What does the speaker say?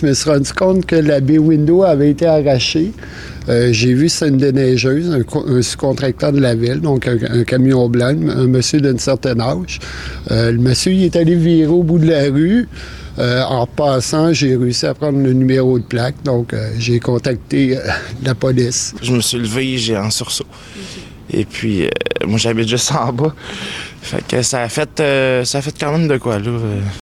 Je me suis rendu compte que la baie window avait été arrachée. Euh, j'ai vu c'est une déneigeuse, un, un sous-contracteur de la ville, donc un, camion blanc, un monsieur d'un certain âge. Euh, le monsieur, il est allé virer au bout de la rue. Euh, en passant, j'ai réussi à prendre le numéro de plaque, donc euh, j'ai contacté euh, la police. Je me suis levé, j'ai un sursaut. Et puis, euh, moi, j'habite juste en bas. Fait que ça a fait, euh, ça a fait quand même de quoi, là. Euh.